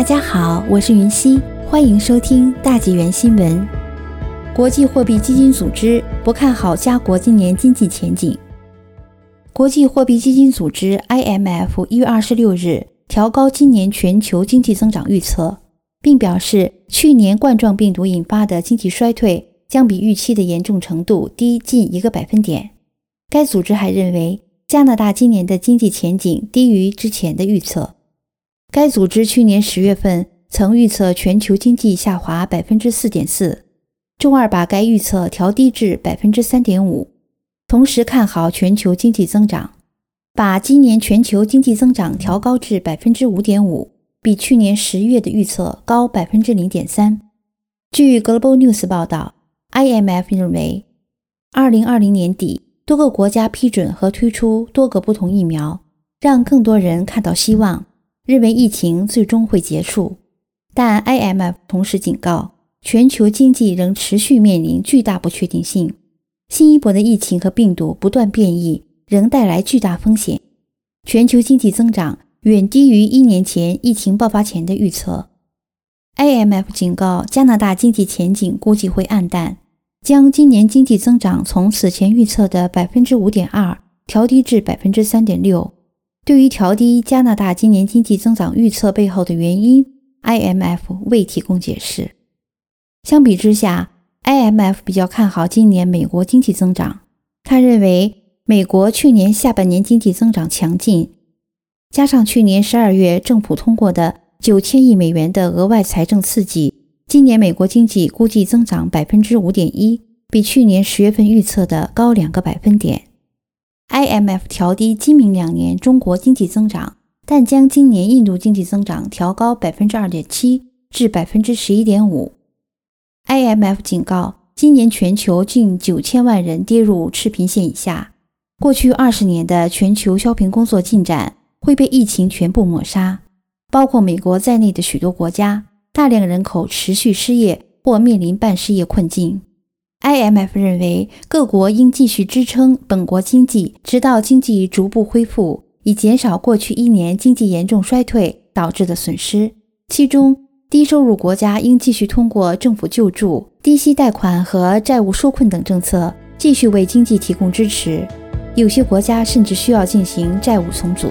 大家好，我是云溪，欢迎收听大纪元新闻。国际货币基金组织不看好加国今年经济前景。国际货币基金组织 （IMF） 一月二十六日调高今年全球经济增长预测，并表示去年冠状病毒引发的经济衰退将比预期的严重程度低近一个百分点。该组织还认为，加拿大今年的经济前景低于之前的预测。该组织去年十月份曾预测全球经济下滑百分之四点四，周二把该预测调低至百分之三点五，同时看好全球经济增长，把今年全球经济增长调高至百分之五点五，比去年十月的预测高百分之零点三。据 Global News 报道，IMF 认为，二零二零年底多个国家批准和推出多个不同疫苗，让更多人看到希望。认为疫情最终会结束，但 IMF 同时警告，全球经济仍持续面临巨大不确定性。新一波的疫情和病毒不断变异，仍带来巨大风险。全球经济增长远低于一年前疫情爆发前的预测。IMF 警告，加拿大经济前景估计会暗淡，将今年经济增长从此前预测的百分之五点二调低至百分之三点六。对于调低加拿大今年经济增长预测背后的原因，IMF 未提供解释。相比之下，IMF 比较看好今年美国经济增长。他认为，美国去年下半年经济增长强劲，加上去年十二月政府通过的九千亿美元的额外财政刺激，今年美国经济估计增长百分之五点一，比去年十月份预测的高两个百分点。IMF 调低今明两年中国经济增长，但将今年印度经济增长调高百分之二点七至百分之十一点五。IMF 警告，今年全球近九千万人跌入赤贫线以下，过去二十年的全球消贫工作进展会被疫情全部抹杀，包括美国在内的许多国家，大量人口持续失业或面临半失业困境。IMF 认为，各国应继续支撑本国经济，直到经济逐步恢复，以减少过去一年经济严重衰退导致的损失。其中，低收入国家应继续通过政府救助、低息贷款和债务纾困等政策，继续为经济提供支持。有些国家甚至需要进行债务重组。